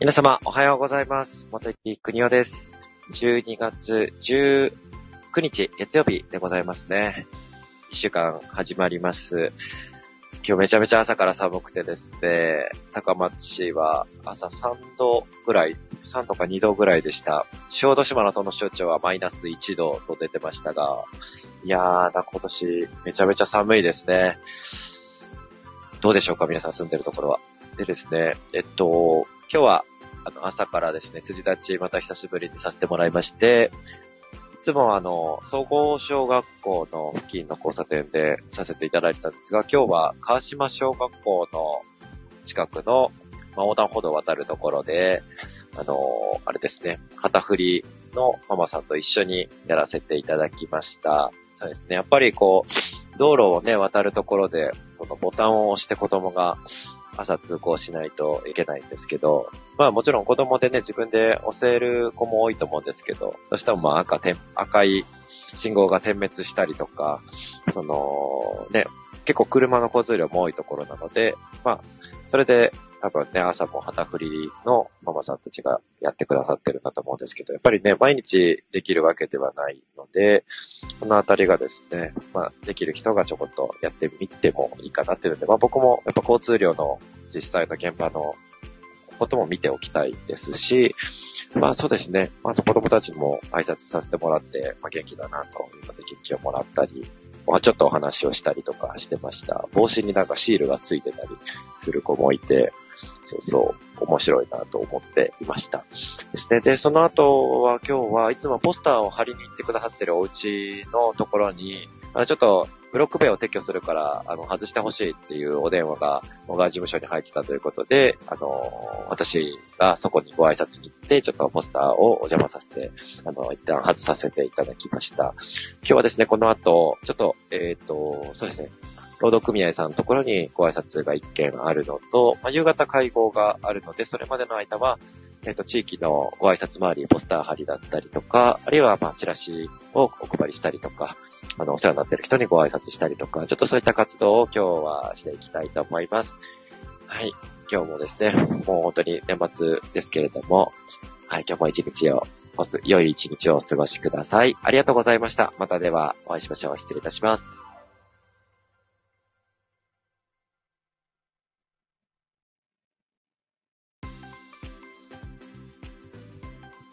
皆様、おはようございます。元木国夫です。12月19日、月曜日でございますね。1週間始まります。今日めちゃめちゃ朝から寒くてですね、高松市は朝3度ぐらい、3度か2度ぐらいでした。小豆島の殿省庁はマイナス1度と出てましたが、いやーだ、今年めちゃめちゃ寒いですね。どうでしょうか皆さん住んでるところは。でですね、えっと、今日は、あの、朝からですね、辻立ちまた久しぶりにさせてもらいまして、いつもあの、総合小学校の付近の交差点でさせていただいたんですが、今日は川島小学校の近くの、まあ、横断歩道を渡るところで、あの、あれですね、旗振りのママさんと一緒にやらせていただきました。そうですね、やっぱりこう、道路をね、渡るところで、そのボタンを押して子供が朝通行しないといけないんですけど、まあもちろん子供でね、自分で押せる子も多いと思うんですけど、どうしてもまあ赤、赤い信号が点滅したりとか、その、ね、結構車の交通量も多いところなので、まあ、それで多分ね、朝も旗振りのママさんたちがやってくださってるんだと思うんですけど、やっぱりね、毎日できるわけではないで、そのあたりがですね、まあ、できる人がちょこっとやってみてもいいかなっていうので、まあ僕もやっぱ交通量の実際の現場のことも見ておきたいですし、まあそうですね、まあと子供たちも挨拶させてもらって、まあ元気だなというので元気をもらったり、まあちょっとお話をしたりとかしてました。帽子になんかシールがついてたりする子もいて、そうそう、面白いなと思っていました。ですね。で、その後は今日はいつもポスターを貼りに行ってくださってるお家のところに、あのちょっとブロック塀を撤去するから、あの、外してほしいっていうお電話が、小川事務所に入ってたということで、あの、私がそこにご挨拶に行って、ちょっとポスターをお邪魔させて、あの、一旦外させていただきました。今日はですね、この後、ちょっと、えっ、と、そうですね、労働組合さんのところにご挨拶が一件あるのと、まあ、夕方会合があるので、それまでの間は、えっ、と、地域のご挨拶回り、ポスター貼りだったりとか、あるいは、まあ、チラシをお配りしたりとか、あの、お世話になっている人にご挨拶したりとか、ちょっとそういった活動を今日はしていきたいと思います。はい。今日もですね、もう本当に年末ですけれども、はい、今日も一日を、おす良い一日をお過ごしください。ありがとうございました。またではお会いしましょう。失礼いたします。